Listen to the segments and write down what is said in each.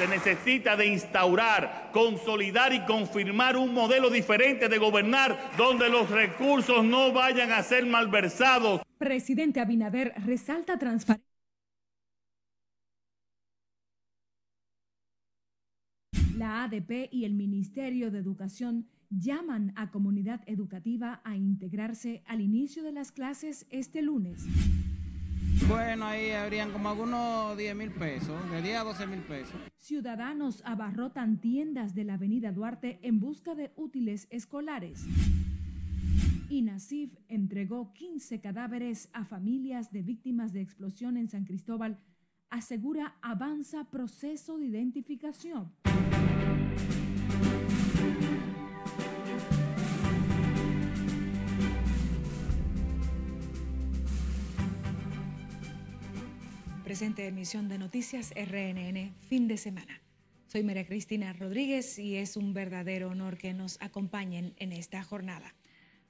Se necesita de instaurar, consolidar y confirmar un modelo diferente de gobernar donde los recursos no vayan a ser malversados. Presidente Abinader resalta transparencia. La ADP y el Ministerio de Educación llaman a comunidad educativa a integrarse al inicio de las clases este lunes. Bueno, ahí habrían como algunos 10 mil pesos, de 10 a 12 mil pesos. Ciudadanos abarrotan tiendas de la avenida Duarte en busca de útiles escolares. Y Nasif entregó 15 cadáveres a familias de víctimas de explosión en San Cristóbal. Asegura avanza proceso de identificación. Presente emisión de Noticias RNN, fin de semana. Soy María Cristina Rodríguez y es un verdadero honor que nos acompañen en esta jornada.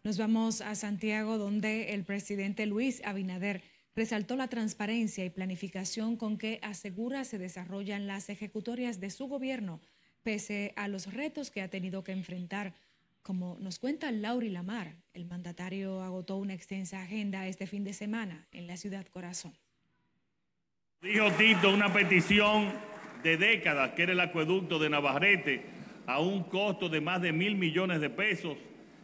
Nos vamos a Santiago, donde el presidente Luis Abinader resaltó la transparencia y planificación con que asegura se desarrollan las ejecutorias de su gobierno, pese a los retos que ha tenido que enfrentar. Como nos cuenta Lauri Lamar, el mandatario agotó una extensa agenda este fin de semana en la ciudad corazón. Dijo Tito una petición de décadas, que era el acueducto de Navarrete, a un costo de más de mil millones de pesos.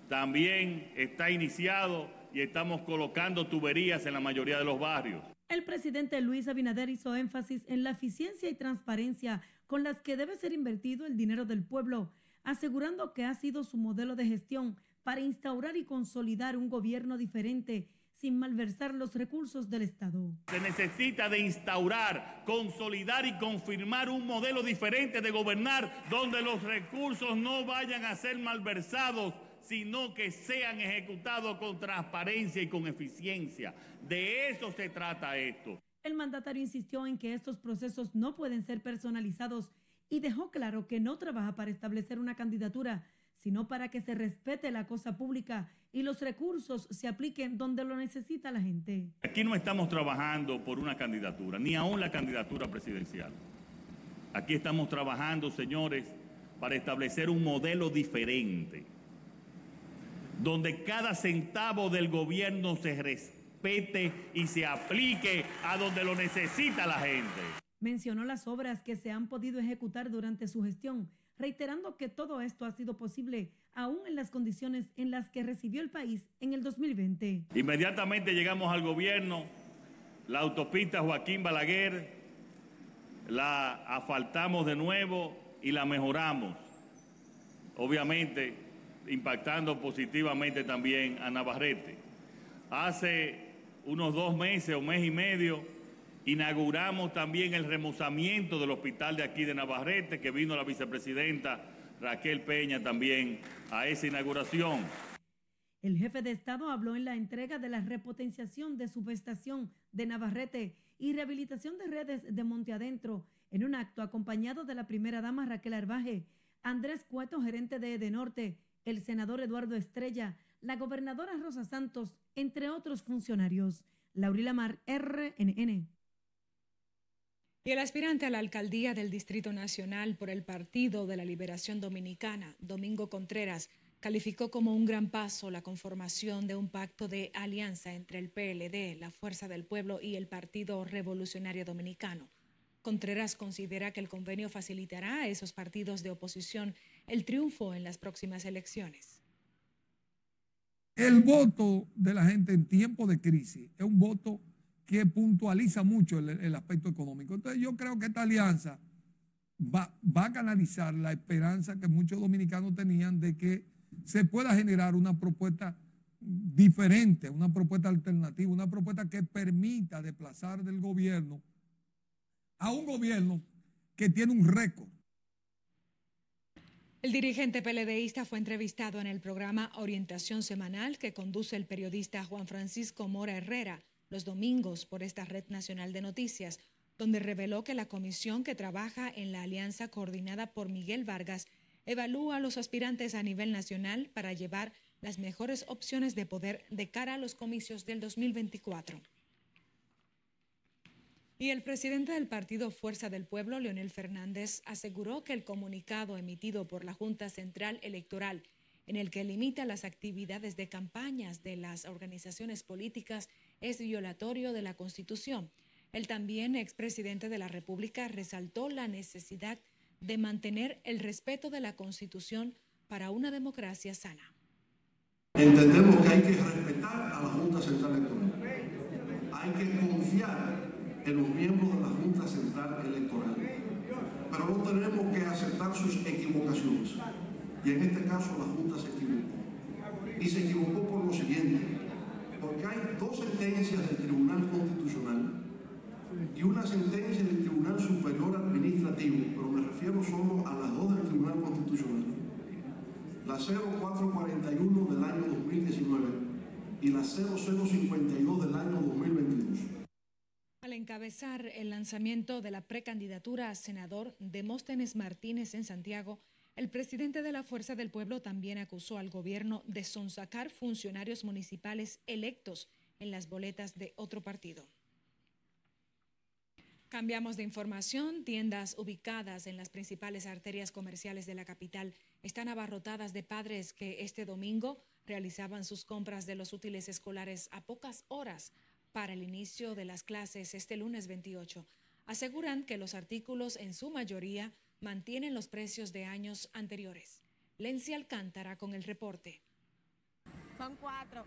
También está iniciado y estamos colocando tuberías en la mayoría de los barrios. El presidente Luis Abinader hizo énfasis en la eficiencia y transparencia con las que debe ser invertido el dinero del pueblo, asegurando que ha sido su modelo de gestión para instaurar y consolidar un gobierno diferente sin malversar los recursos del Estado. Se necesita de instaurar, consolidar y confirmar un modelo diferente de gobernar donde los recursos no vayan a ser malversados, sino que sean ejecutados con transparencia y con eficiencia. De eso se trata esto. El mandatario insistió en que estos procesos no pueden ser personalizados y dejó claro que no trabaja para establecer una candidatura, sino para que se respete la cosa pública y los recursos se apliquen donde lo necesita la gente. Aquí no estamos trabajando por una candidatura, ni aún la candidatura presidencial. Aquí estamos trabajando, señores, para establecer un modelo diferente, donde cada centavo del gobierno se respete y se aplique a donde lo necesita la gente. Mencionó las obras que se han podido ejecutar durante su gestión reiterando que todo esto ha sido posible aún en las condiciones en las que recibió el país en el 2020. Inmediatamente llegamos al gobierno, la autopista Joaquín Balaguer la asfaltamos de nuevo y la mejoramos, obviamente impactando positivamente también a Navarrete. Hace unos dos meses o mes y medio, Inauguramos también el remozamiento del hospital de aquí de Navarrete, que vino la vicepresidenta Raquel Peña también a esa inauguración. El jefe de Estado habló en la entrega de la repotenciación de subestación de Navarrete y rehabilitación de redes de Monte Adentro en un acto acompañado de la primera dama Raquel Arbaje, Andrés Cueto, gerente de Edenorte, el senador Eduardo Estrella, la gobernadora Rosa Santos, entre otros funcionarios. Laurila Mar, RNN. Y el aspirante a la alcaldía del Distrito Nacional por el Partido de la Liberación Dominicana, Domingo Contreras, calificó como un gran paso la conformación de un pacto de alianza entre el PLD, la Fuerza del Pueblo y el Partido Revolucionario Dominicano. Contreras considera que el convenio facilitará a esos partidos de oposición el triunfo en las próximas elecciones. El voto de la gente en tiempo de crisis es un voto que puntualiza mucho el, aspecto económico. Entonces yo creo que esta alianza va, va, a canalizar la esperanza que muchos dominicanos tenían de que se pueda generar una propuesta diferente, una propuesta alternativa, una propuesta que permita desplazar del gobierno a un gobierno que tiene un récord. El dirigente PLDista fue entrevistado en el programa Orientación Semanal que conduce el periodista Juan Francisco Mora Herrera los domingos por esta Red Nacional de Noticias, donde reveló que la comisión que trabaja en la alianza coordinada por Miguel Vargas evalúa a los aspirantes a nivel nacional para llevar las mejores opciones de poder de cara a los comicios del 2024. Y el presidente del partido Fuerza del Pueblo, Leonel Fernández, aseguró que el comunicado emitido por la Junta Central Electoral, en el que limita las actividades de campañas de las organizaciones políticas, es violatorio de la Constitución. El también expresidente de la República resaltó la necesidad de mantener el respeto de la Constitución para una democracia sana. Entendemos que hay que respetar a la Junta Central Electoral. Hay que confiar en los miembros de la Junta Central Electoral. Pero no tenemos que aceptar sus equivocaciones. Y en este caso la Junta se equivocó. Y se equivocó por lo siguiente, porque hay dos sentencias del Tribunal Constitucional y una sentencia del Tribunal Superior Administrativo, pero me refiero solo a las dos del Tribunal Constitucional. La 0441 del año 2019 y la 0052 del año 2022 al encabezar el lanzamiento de la precandidatura a senador Demóstenes Martínez en Santiago, el presidente de la Fuerza del Pueblo también acusó al gobierno de sonsacar funcionarios municipales electos en las boletas de otro partido. Cambiamos de información. Tiendas ubicadas en las principales arterias comerciales de la capital están abarrotadas de padres que este domingo realizaban sus compras de los útiles escolares a pocas horas para el inicio de las clases este lunes 28. Aseguran que los artículos en su mayoría mantienen los precios de años anteriores. Lencia Alcántara con el reporte. Son cuatro.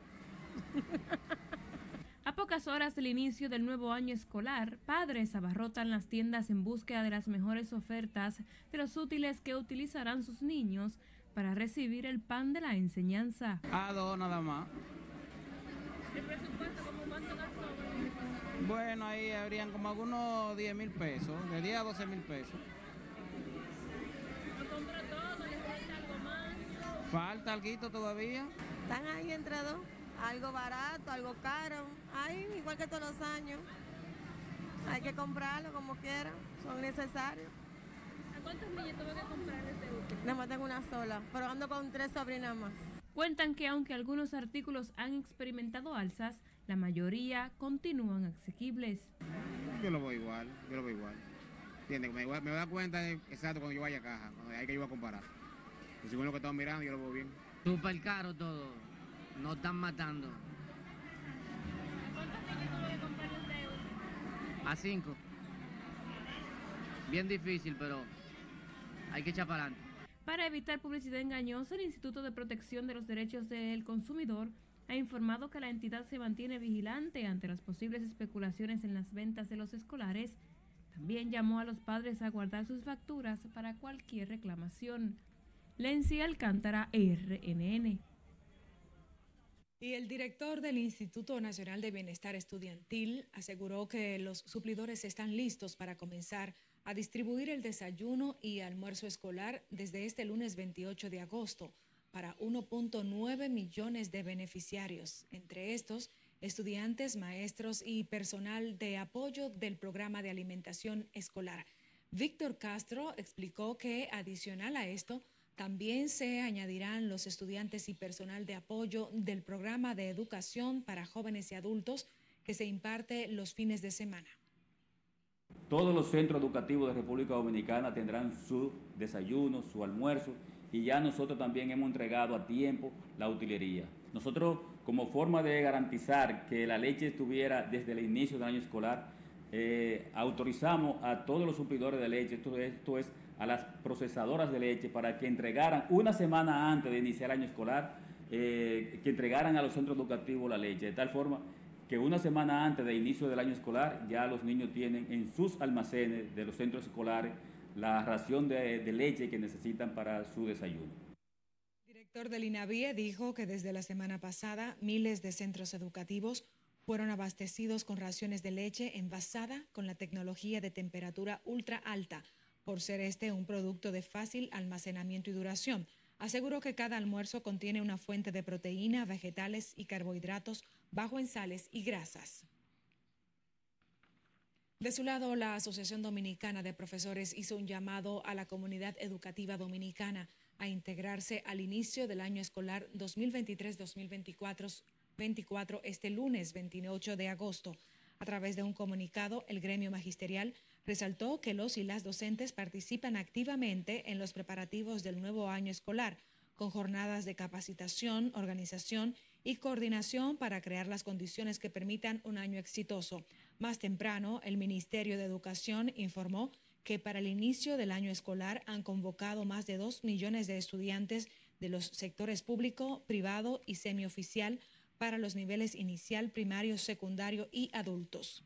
A pocas horas del inicio del nuevo año escolar, padres abarrotan las tiendas en búsqueda de las mejores ofertas de los útiles que utilizarán sus niños para recibir el pan de la enseñanza. A dos nada más. ¿El presupuesto cómo cuánto bueno, ahí habrían como algunos 10 mil pesos, de 10 a 12 mil pesos. ¿Falta algo todavía? Están ahí entre dos, algo barato, algo caro, ahí igual que todos los años. Hay que comprarlo como quiera, son necesarios. ¿A cuántos niños tuvo que comprar este último? Nada más tengo una sola, pero ando con tres sobrinas más. Cuentan que aunque algunos artículos han experimentado alzas, la mayoría continúan asequibles. Yo lo voy igual, yo lo voy igual. ¿Entiendes? Me, voy, me voy a dar cuenta exacto cuando yo vaya a caja, cuando hay que yo voy a comparar. Y según lo que estamos mirando, yo lo veo bien. Súper caro todo. No están matando. ¿Cuántos niños tuvo que comprar usted? A cinco. Bien difícil, pero hay que echar para adelante. Para evitar publicidad engañosa, el Instituto de Protección de los Derechos del Consumidor ha informado que la entidad se mantiene vigilante ante las posibles especulaciones en las ventas de los escolares. También llamó a los padres a guardar sus facturas para cualquier reclamación. Lency Alcántara, RNN. Y el director del Instituto Nacional de Bienestar Estudiantil aseguró que los suplidores están listos para comenzar a distribuir el desayuno y almuerzo escolar desde este lunes 28 de agosto para 1.9 millones de beneficiarios, entre estos estudiantes, maestros y personal de apoyo del programa de alimentación escolar. Víctor Castro explicó que adicional a esto, también se añadirán los estudiantes y personal de apoyo del programa de educación para jóvenes y adultos que se imparte los fines de semana. Todos los centros educativos de República Dominicana tendrán su desayuno, su almuerzo y ya nosotros también hemos entregado a tiempo la utilería. Nosotros, como forma de garantizar que la leche estuviera desde el inicio del año escolar, eh, autorizamos a todos los suplidores de leche, esto es, esto es a las procesadoras de leche, para que entregaran una semana antes de iniciar el año escolar, eh, que entregaran a los centros educativos la leche, de tal forma que una semana antes del inicio del año escolar ya los niños tienen en sus almacenes de los centros escolares la ración de, leche que necesitan para su desayuno. El director del INAVIE dijo que desde la semana pasada miles de centros educativos fueron abastecidos con raciones de leche envasada con la tecnología de temperatura ultra alta, por ser este un producto de fácil almacenamiento y duración. Aseguró que cada almuerzo contiene una fuente de proteína, vegetales y carbohidratos bajo en sales y grasas. De su lado, la Asociación Dominicana de Profesores hizo un llamado a la comunidad educativa dominicana a integrarse al inicio del año escolar 2023-2024 este lunes 28 de agosto. A través de un comunicado, el gremio magisterial resaltó que los y las docentes participan activamente en los preparativos del nuevo año escolar, con jornadas de capacitación, organización y coordinación para crear las condiciones que permitan un año exitoso. Más temprano, el Ministerio de Educación informó que para el inicio del año escolar han convocado más de dos millones de estudiantes de los sectores público, privado y semioficial para los niveles inicial, primario, secundario y adultos.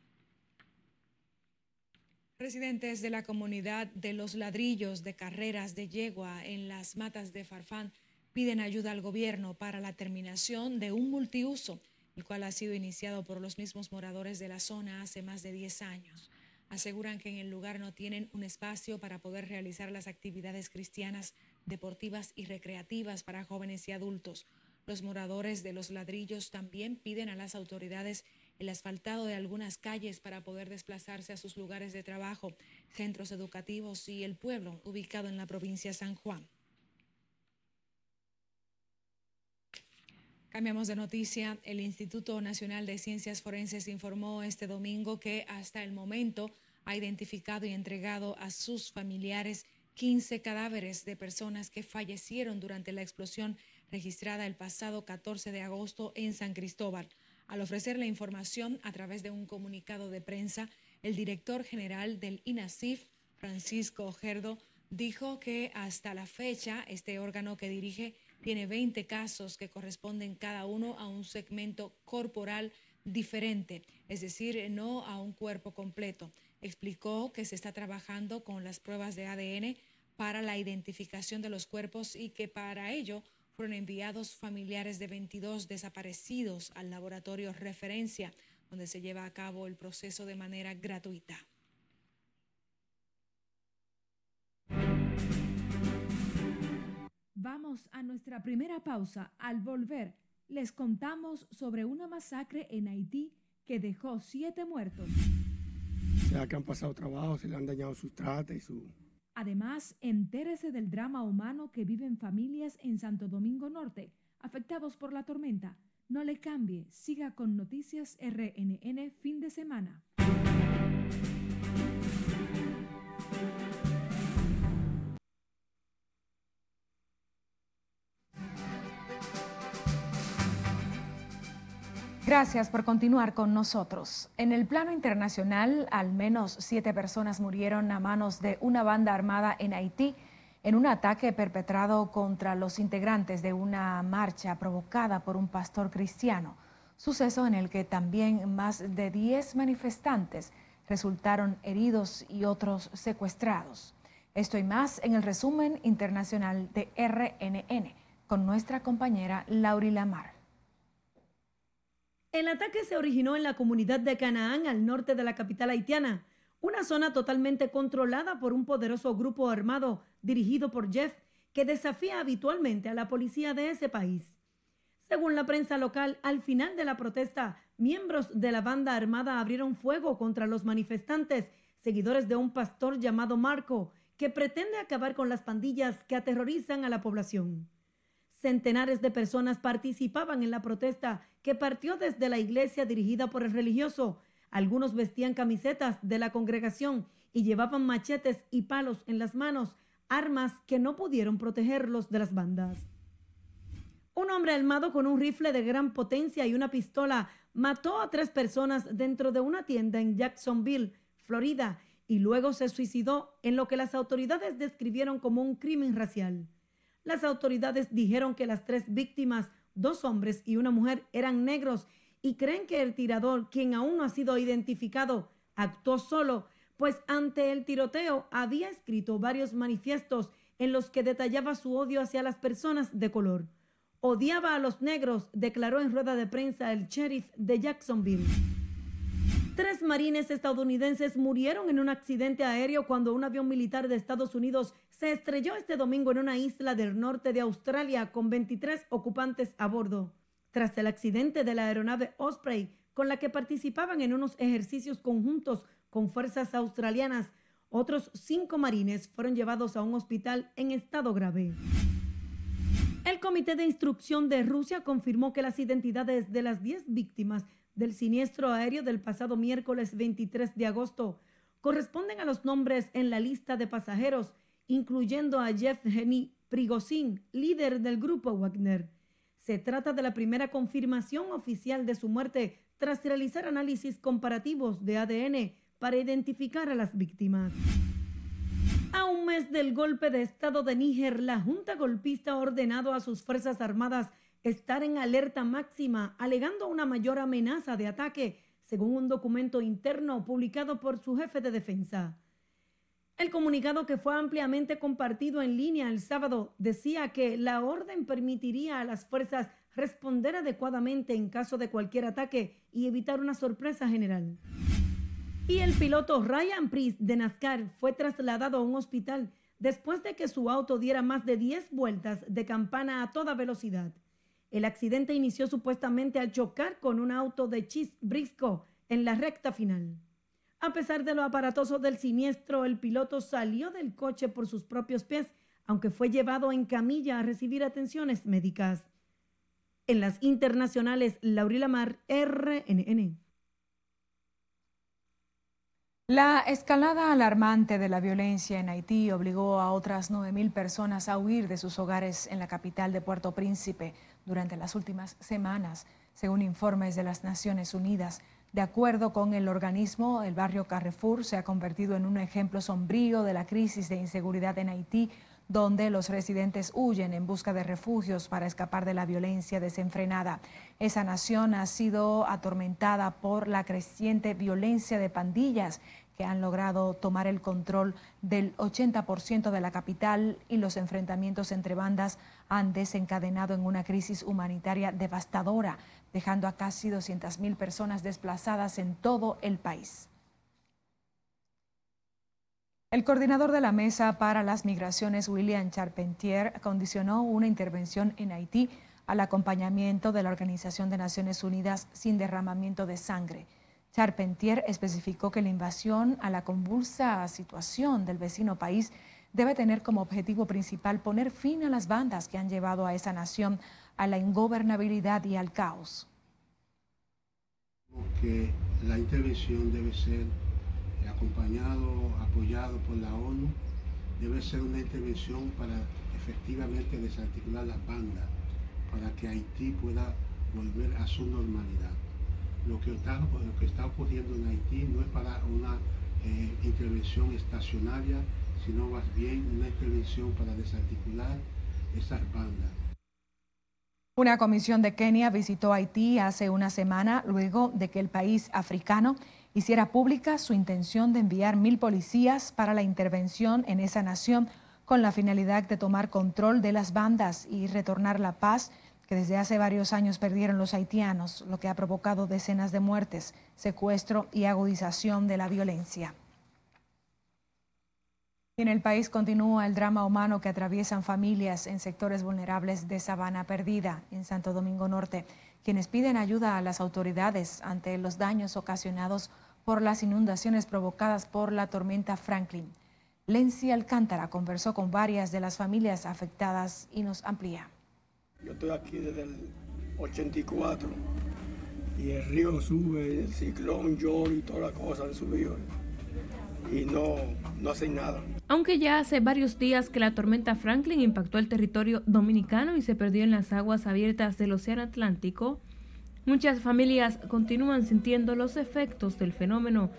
Residentes de la comunidad de los ladrillos de carreras de yegua en las matas de Farfán piden ayuda al gobierno para la terminación de un multiuso, el cual ha sido iniciado por los mismos moradores de la zona hace más de 10 años. Aseguran que en el lugar no tienen un espacio para poder realizar las actividades cristianas, deportivas y recreativas para jóvenes y adultos los moradores de los ladrillos también piden a las autoridades el asfaltado de algunas calles para poder desplazarse a sus lugares de trabajo, centros educativos y el pueblo ubicado en la provincia de San Juan. Cambiamos de noticia. El Instituto Nacional de Ciencias Forenses informó este domingo que hasta el momento ha identificado y entregado a sus familiares 15 cadáveres de personas que fallecieron durante la explosión registrada el pasado 14 de agosto en San Cristóbal. Al ofrecer la información a través de un comunicado de prensa, el director general del INASIF, Francisco Gerdo, dijo que hasta la fecha este órgano que dirige tiene 20 casos que corresponden cada uno a un segmento corporal diferente, es decir, no a un cuerpo completo. Explicó que se está trabajando con las pruebas de ADN para la identificación de los cuerpos y que para ello fueron enviados familiares de 22 desaparecidos al laboratorio referencia, donde se lleva a cabo el proceso de manera gratuita. Vamos a nuestra primera pausa. Al volver, les contamos sobre una masacre en Haití que dejó siete muertos. O sea, que han pasado trabajo, se le han dañado sus trates y su, Además, entérese del drama humano que viven familias en Santo Domingo Norte, afectados por la tormenta. No le cambie, siga con Noticias RNN fin de semana. Gracias por continuar con nosotros. En el plano internacional, al menos siete personas murieron a manos de una banda armada en Haití en un ataque perpetrado contra los integrantes de una marcha provocada por un pastor cristiano, suceso en el que también más de 10 manifestantes resultaron heridos y otros secuestrados. Esto y más en el resumen internacional de RNN con nuestra compañera Lauri Lamar. El ataque se originó en la comunidad de Canaán, al norte de la capital haitiana, una zona totalmente controlada por un poderoso grupo armado dirigido por Jeff, que desafía habitualmente a la policía de ese país. Según la prensa local, al final de la protesta, miembros de la banda armada abrieron fuego contra los manifestantes, seguidores de un pastor llamado Marco, que pretende acabar con las pandillas que aterrorizan a la población. Centenares de personas participaban en la protesta que partió desde la iglesia dirigida por el religioso. Algunos vestían camisetas de la congregación y llevaban machetes y palos en las manos, armas que no pudieron protegerlos de las bandas. Un hombre armado con un rifle de gran potencia y una pistola mató a tres personas dentro de una tienda en Jacksonville, Florida, y luego se suicidó en lo que las autoridades describieron como un crimen racial. Las autoridades dijeron que las tres víctimas, dos hombres y una mujer, eran negros y creen que el tirador, quien aún no ha sido identificado, actuó solo, pues ante el tiroteo había escrito varios manifiestos en los que detallaba su odio hacia las personas de color. Odiaba a los negros, declaró en rueda de prensa el sheriff de Jacksonville. Tres marines estadounidenses murieron en un accidente aéreo cuando un avión militar de Estados Unidos se estrelló este domingo en una isla del norte de Australia con 23 ocupantes a bordo. Tras el accidente de la aeronave Osprey, con la que participaban en unos ejercicios conjuntos con fuerzas australianas, otros cinco marines fueron llevados a un hospital en estado grave. El Comité de Instrucción de Rusia confirmó que las identidades de las 10 víctimas del siniestro aéreo del pasado miércoles 23 de agosto corresponden a los nombres en la lista de pasajeros, incluyendo a Geni Prigozhin, líder del grupo Wagner. Se trata de la primera confirmación oficial de su muerte tras realizar análisis comparativos de ADN para identificar a las víctimas. A un mes del golpe de Estado de Níger, la Junta Golpista ha ordenado a sus Fuerzas Armadas estar en alerta máxima, alegando una mayor amenaza de ataque, según un documento interno publicado por su jefe de defensa. El comunicado que fue ampliamente compartido en línea el sábado decía que la orden permitiría a las fuerzas responder adecuadamente en caso de cualquier ataque y evitar una sorpresa general. Y el piloto Ryan Priest de NASCAR fue trasladado a un hospital después de que su auto diera más de 10 vueltas de campana a toda velocidad. El accidente inició supuestamente al chocar con un auto de Chis Briscoe en la recta final. A pesar de lo aparatoso del siniestro, el piloto salió del coche por sus propios pies, aunque fue llevado en camilla a recibir atenciones médicas. En las internacionales, Laurila Mar, RNN. La escalada alarmante de la violencia en Haití obligó a otras 9.000 personas a huir de sus hogares en la capital de Puerto Príncipe durante las últimas semanas, según informes de las Naciones Unidas. De acuerdo con el organismo, el barrio Carrefour se ha convertido en un ejemplo sombrío de la crisis de inseguridad en Haití, donde los residentes huyen en busca de refugios para escapar de la violencia desenfrenada. Esa nación ha sido atormentada por la creciente violencia de pandillas que han logrado tomar el control del 80% de la capital y los enfrentamientos entre bandas han desencadenado en una crisis humanitaria devastadora, dejando a casi 200.000 personas desplazadas en todo el país. El coordinador de la Mesa para las Migraciones, William Charpentier, condicionó una intervención en Haití al acompañamiento de la Organización de Naciones Unidas sin derramamiento de sangre. Charpentier especificó que la invasión a la convulsa situación del vecino país debe tener como objetivo principal poner fin a las bandas que han llevado a esa nación a la ingobernabilidad y al caos. Que la intervención debe ser acompañado, apoyado por la ONU, debe ser una intervención para efectivamente desarticular las bandas, para que Haití pueda volver a su normalidad. Lo que está, lo que ocurriendo en Haití no es para una eh, intervención estacionaria, sino más bien una intervención para desarticular esas bandas. Una comisión de Kenia visitó Haití hace una semana luego de que el país africano hiciera pública su intención de enviar mil policías para la intervención en esa nación con la finalidad de tomar control de las bandas y retornar la paz que desde hace varios años perdieron los haitianos, lo que ha provocado decenas de muertes, secuestro y agudización de la violencia. En el país continúa el drama humano que atraviesan familias en sectores vulnerables de Sabana Perdida, en Santo Domingo Norte, quienes piden ayuda a las autoridades ante los daños ocasionados por las inundaciones provocadas por la tormenta Franklin. Lenzi Alcántara conversó con varias de las familias afectadas y nos amplía. Yo estoy aquí desde el 84 y el río sube, el ciclón, llora y toda la cosa han subido y no, no hacen nada. Aunque ya hace varios días que la tormenta Franklin impactó el territorio dominicano y se perdió en las aguas abiertas del Océano Atlántico, muchas familias continúan sintiendo los efectos del fenómeno.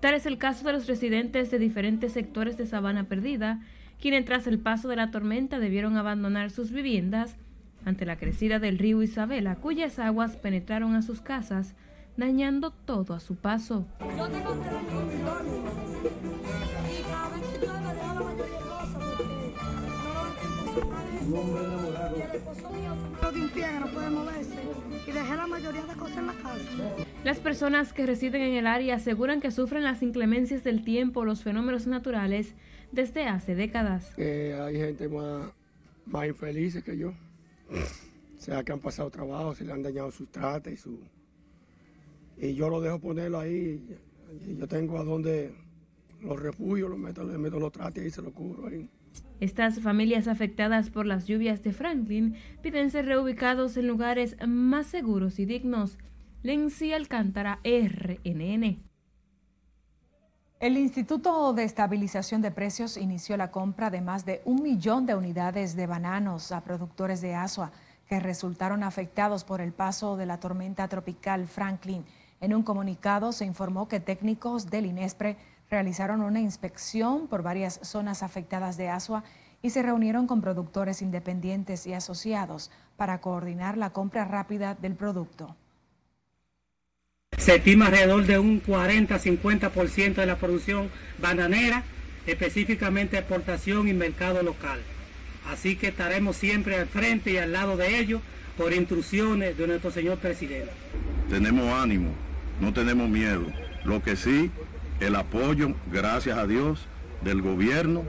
Tal es el caso de los residentes de diferentes sectores de Sabana Perdida, quienes tras el paso de la tormenta debieron abandonar sus viviendas ante la crecida del río Isabela, cuyas aguas penetraron a sus casas, dañando todo a su paso. Las personas que residen en el área aseguran que sufren las inclemencias del tiempo, los fenómenos naturales, desde hace décadas. hay gente más, más infeliz que yo. O sea, que han pasado trabajo, se le han dañado sus trates y su... Y yo lo dejo ponerlo ahí. yo tengo a donde los refugios, los meto, los trates y se lo cubro ahí. Estas familias afectadas por las lluvias de Franklin piden ser reubicados en lugares más seguros y dignos. Lenzi Alcántara, RNN. El Instituto de Estabilización de Precios inició la compra de más de un millón de unidades de bananos a productores de Asua que resultaron afectados por el paso de la tormenta tropical Franklin. En un comunicado se informó que técnicos del INESPRE realizaron una inspección por varias zonas afectadas de Asua y se reunieron con productores independientes y asociados para coordinar la compra rápida del producto. Se estima alrededor de un 40-50% de la producción bananera, específicamente exportación y mercado local. Así que estaremos siempre al frente y al lado de ellos por instrucciones de nuestro señor presidente. Tenemos ánimo, no tenemos miedo. Lo que sí, el apoyo, gracias a Dios, del gobierno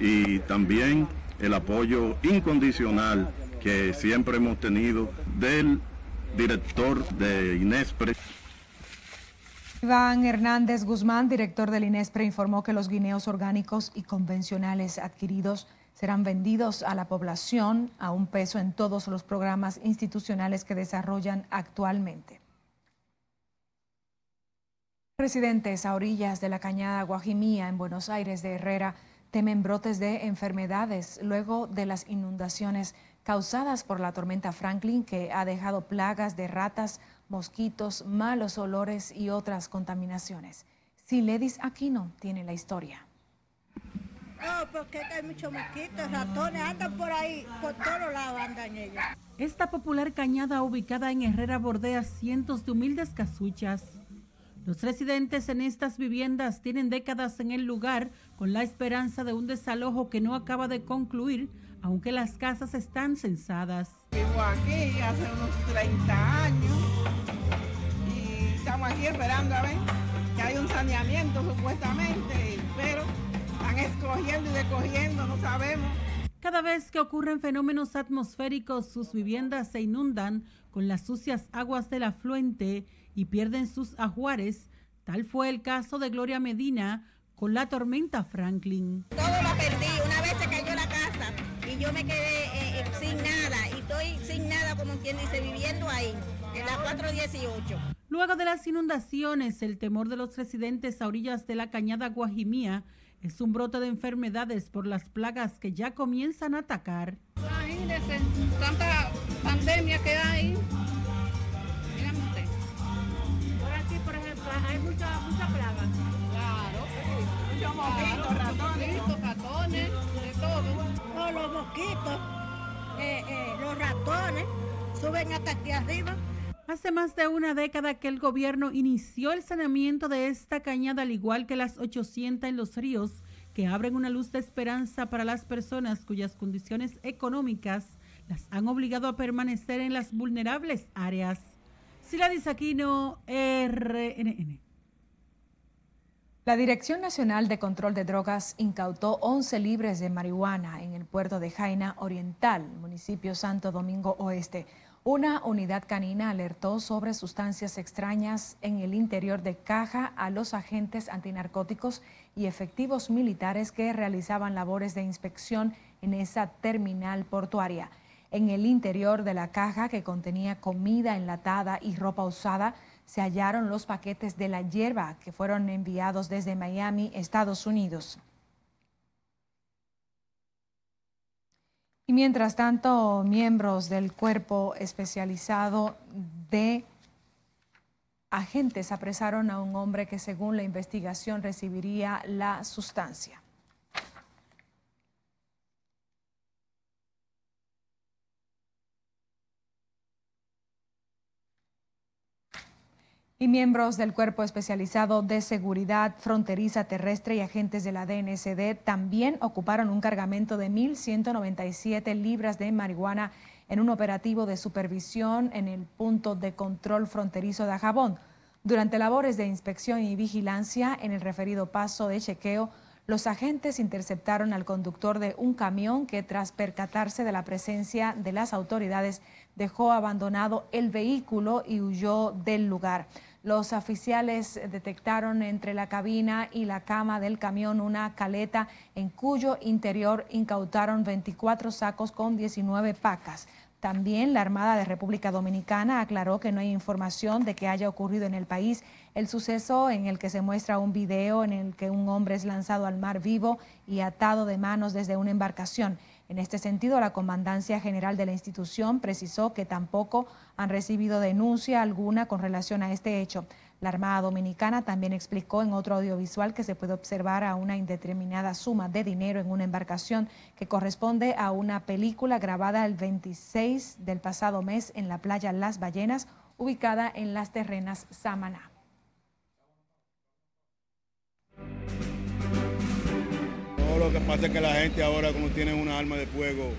y también el apoyo incondicional que siempre hemos tenido del director de Inespre. Iván Hernández Guzmán, director del INESPRE, informó que los guineos orgánicos y convencionales adquiridos serán vendidos a la población a un peso en todos los programas institucionales que desarrollan actualmente. Residentes a orillas de la cañada Guajimía en Buenos Aires de Herrera temen brotes de enfermedades luego de las inundaciones causadas por la tormenta Franklin que ha dejado plagas de ratas, mosquitos, malos olores y otras contaminaciones. Siledis Aquino tiene la historia. No, porque hay muchos mosquitos, ratones, andan por ahí, por todos lados andan ellos. Esta popular cañada ubicada en Herrera bordea cientos de humildes casuchas. Los residentes en estas viviendas tienen décadas en el lugar con la esperanza de un desalojo que no acaba de concluir, aunque las casas están censadas. Vivo aquí hace unos 30 años aquí esperando a ver que hay un saneamiento supuestamente, pero están escogiendo y recogiendo, no sabemos. Cada vez que ocurren fenómenos atmosféricos, sus viviendas se inundan con las sucias aguas del afluente y pierden sus ajuares. Tal fue el caso de Gloria Medina con la tormenta Franklin. Todo lo perdí, una vez se cayó la casa y yo me quedé eh, eh, sin nada y estoy sin nada como quien dice viviendo ahí la 418. Luego de las inundaciones, el temor de los residentes a orillas de la cañada Guajimía es un brote de enfermedades por las plagas que ya comienzan a atacar. Imagínense, tanta pandemia que hay. Dígame usted. Por aquí, por ejemplo, hay mucha, mucha plaga. Claro, muchos mosquitos, ratones, ratones, de todo. No, los mosquitos, eh, eh, los ratones suben hasta aquí arriba. Hace más de una década que el gobierno inició el saneamiento de esta cañada, al igual que las 800 en los ríos, que abren una luz de esperanza para las personas cuyas condiciones económicas las han obligado a permanecer en las vulnerables áreas. Siladis Aquino, RNN. La Dirección Nacional de Control de Drogas incautó 11 libres de marihuana en el puerto de Jaina Oriental, municipio Santo Domingo Oeste. Una unidad canina alertó sobre sustancias extrañas en el interior de caja a los agentes antinarcóticos y efectivos militares que realizaban labores de inspección en esa terminal portuaria. En el interior de la caja que contenía comida enlatada y ropa usada, se hallaron los paquetes de la hierba que fueron enviados desde Miami, Estados Unidos. Mientras tanto, miembros del cuerpo especializado de agentes apresaron a un hombre que según la investigación recibiría la sustancia. Y miembros del Cuerpo Especializado de Seguridad Fronteriza Terrestre y agentes de la DNCD también ocuparon un cargamento de 1.197 libras de marihuana en un operativo de supervisión en el punto de control fronterizo de Ajabón. Durante labores de inspección y vigilancia en el referido paso de chequeo, los agentes interceptaron al conductor de un camión que tras percatarse de la presencia de las autoridades dejó abandonado el vehículo y huyó del lugar. Los oficiales detectaron entre la cabina y la cama del camión una caleta en cuyo interior incautaron 24 sacos con 19 pacas. También la Armada de República Dominicana aclaró que no hay información de que haya ocurrido en el país el suceso en el que se muestra un video en el que un hombre es lanzado al mar vivo y atado de manos desde una embarcación. En este sentido, la Comandancia General de la institución precisó que tampoco han recibido denuncia alguna con relación a este hecho. La Armada Dominicana también explicó en otro audiovisual que se puede observar a una indeterminada suma de dinero en una embarcación que corresponde a una película grabada el 26 del pasado mes en la playa Las Ballenas, ubicada en las terrenas Samaná. Lo que pasa es que la gente ahora como tiene una arma de fuego.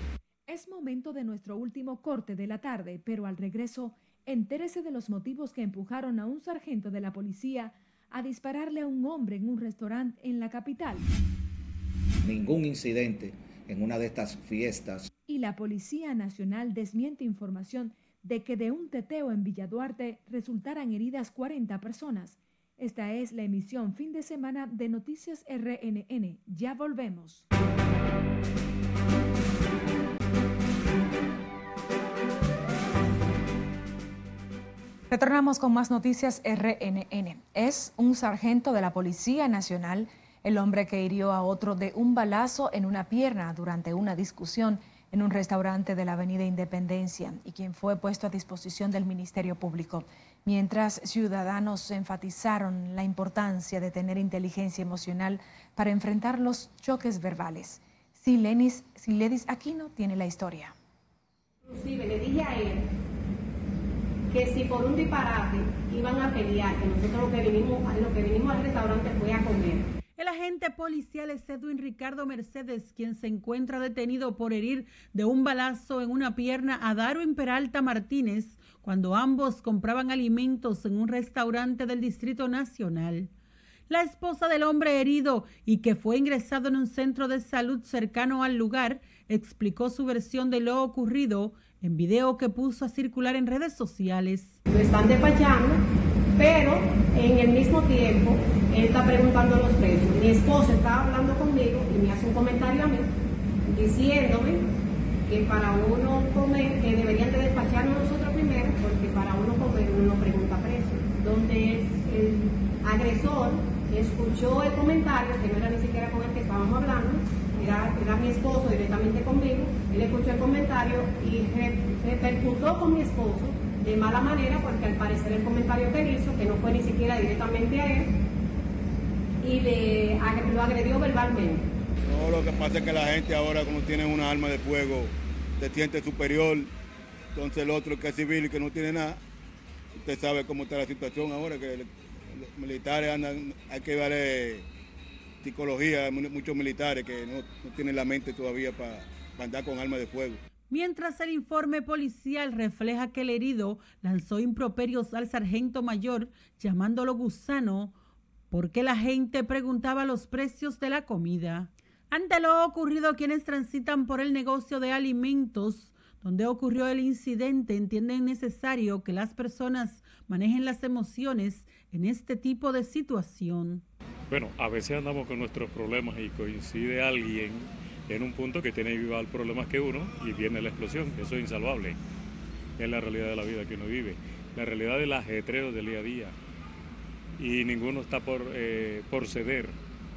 Es momento de nuestro último corte de la tarde, pero al regreso entérese de los motivos que empujaron a un sargento de la policía a dispararle a un hombre en un restaurante en la capital. Ningún incidente en una de estas fiestas. Y la Policía Nacional desmiente información de que de un teteo en Villa Duarte resultaran heridas 40 personas. Esta es la emisión fin de semana de Noticias RNN. Ya volvemos. Retornamos con más noticias RNN. Es un sargento de la Policía Nacional el hombre que hirió a otro de un balazo en una pierna durante una discusión en un restaurante de la Avenida Independencia y quien fue puesto a disposición del Ministerio Público. Mientras ciudadanos enfatizaron la importancia de tener inteligencia emocional para enfrentar los choques verbales. Silenis, Siledis Aquino tiene la historia. Inclusive le dije a él que si por un disparate iban a pelear, que nosotros lo que vinimos, lo que vinimos al restaurante fue a comer. El agente policial es Edwin Ricardo Mercedes, quien se encuentra detenido por herir de un balazo en una pierna a Darwin Peralta Martínez cuando ambos compraban alimentos en un restaurante del Distrito Nacional. La esposa del hombre herido y que fue ingresado en un centro de salud cercano al lugar explicó su versión de lo ocurrido en video que puso a circular en redes sociales. Lo están despachando, pero en el mismo tiempo él está preguntando los precios. Mi esposo está hablando conmigo y me hace un comentario a mí diciéndome que para uno comer, que deberían de despacharnos nosotros primero, porque para uno comer uno pregunta precio. Donde el agresor escuchó el comentario, que no era ni siquiera con el que estábamos hablando, era, era mi esposo directamente conmigo, él escuchó el comentario y repercutió con mi esposo de mala manera, porque al parecer el comentario que hizo, que no fue ni siquiera directamente a él, y le, lo agredió verbalmente. No, lo que pasa es que la gente ahora como tiene una arma de fuego, se siente superior, entonces el otro que es civil y que no tiene nada, usted sabe cómo está la situación ahora, que los militares andan, hay que darle psicología muchos militares que no, tienen la mente todavía para andar con armas de fuego. Mientras el informe policial refleja que el herido lanzó improperios al sargento mayor llamándolo gusano porque la gente preguntaba los precios de la comida. Ante lo ocurrido, quienes transitan por el negocio de alimentos donde ocurrió el incidente entienden necesario que las personas manejen las emociones en este tipo de situación. Bueno, a veces andamos con nuestros problemas y coincide alguien en un punto que tiene igual problemas que uno y viene la explosión. Eso es insalvable. Es la realidad de la vida que uno vive, la realidad del ajetreo del día a día. Y ninguno está por, eh, por ceder,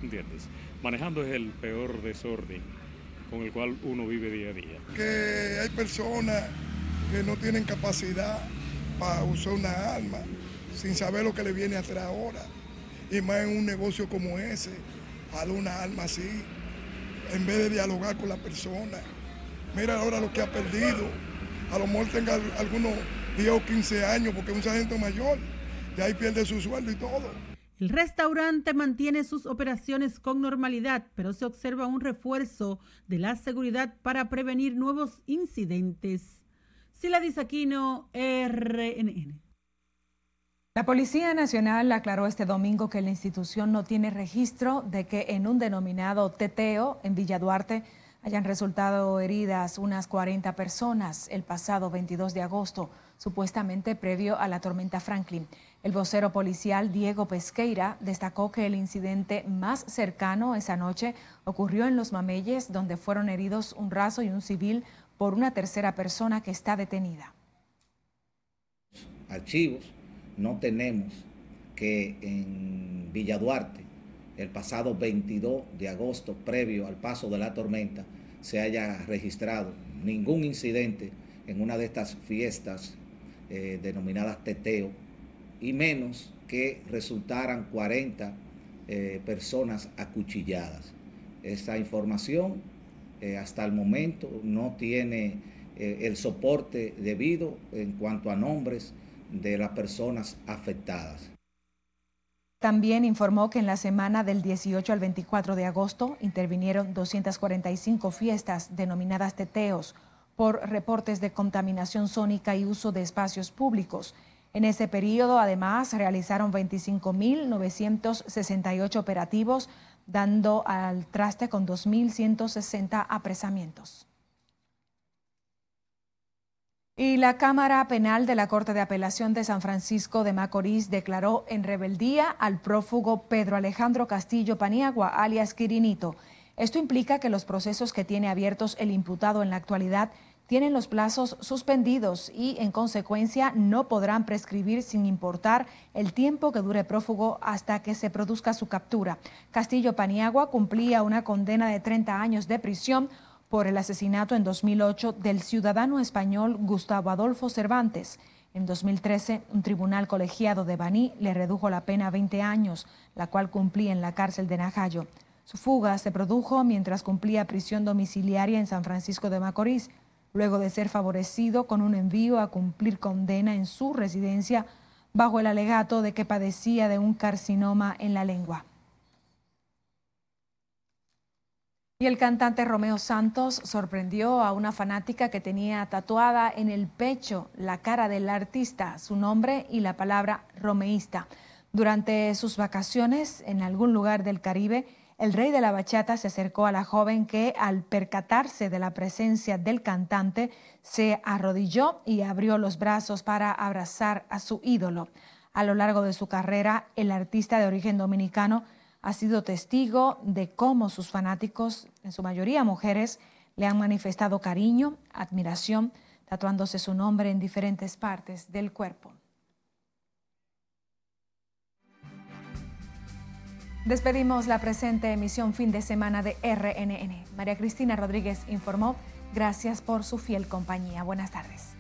¿entiendes? Manejando es el peor desorden con el cual uno vive día a día. Que hay personas que no tienen capacidad para usar una arma sin saber lo que le viene atrás ahora. Y más en un negocio como ese, para una arma así, en vez de dialogar con la persona. Mira ahora lo que ha perdido. A lo mejor tenga algunos 10 o 15 años porque es un sargento mayor. Y ahí pierde su sueldo y todo. El restaurante mantiene sus operaciones con normalidad, pero se observa un refuerzo de la seguridad para prevenir nuevos incidentes. Sila Aquino, RNN. La Policía Nacional aclaró este domingo que la institución no tiene registro de que en un denominado teteo en Villa Duarte hayan resultado heridas unas 40 personas el pasado 22 de agosto, supuestamente previo a la tormenta Franklin. El vocero policial Diego Pesqueira destacó que el incidente más cercano esa noche ocurrió en Los Mameyes, donde fueron heridos un raso y un civil por una tercera persona que está detenida. Archivos, no tenemos que en Villa Duarte, el pasado 22 de agosto, previo al paso de la tormenta, se haya registrado ningún incidente en una de estas fiestas eh, denominadas teteo, y menos que resultaran 40 eh, personas acuchilladas. Esta información eh, hasta el momento no tiene el soporte debido en cuanto a nombres de las personas afectadas. También informó que en la semana del 18 al 24 de agosto intervinieron 245 fiestas denominadas teteos por reportes de contaminación sónica y uso de espacios públicos. En ese periodo, además, realizaron 25.968 operativos, dando al traste con 2.160 apresamientos. Y la Cámara Penal de la Corte de Apelación de San Francisco de Macorís declaró en rebeldía al prófugo Pedro Alejandro Castillo Paniagua, alias Quirinito. Esto implica que los procesos que tiene abiertos el imputado en la actualidad tienen los plazos suspendidos y, en consecuencia, no podrán prescribir sin importar el tiempo que dure prófugo hasta que se produzca su captura. Castillo Paniagua cumplía una condena de 30 años de prisión por el asesinato en 2008 del ciudadano español Gustavo Adolfo Cervantes. En 2013, un tribunal colegiado de Baní le redujo la pena a 20 años, la cual cumplía en la cárcel de Najayo. Su fuga se produjo mientras cumplía prisión domiciliaria en San Francisco de Macorís, luego de ser favorecido con un envío a cumplir condena en su residencia bajo el alegato de que padecía de un carcinoma en la lengua. Y el cantante Romeo Santos sorprendió a una fanática que tenía tatuada en el pecho la cara del artista, su nombre y la palabra romeísta. Durante sus vacaciones en algún lugar del Caribe, el rey de la bachata se acercó a la joven que, al percatarse de la presencia del cantante, se arrodilló y abrió los brazos para abrazar a su ídolo. A lo largo de su carrera, el artista de origen dominicano ha sido testigo de cómo sus fanáticos, en su mayoría mujeres, le han manifestado cariño, admiración, tatuándose su nombre en diferentes partes del cuerpo. Despedimos la presente emisión fin de semana de RNN. María Cristina Rodríguez informó. Gracias por su fiel compañía. Buenas tardes.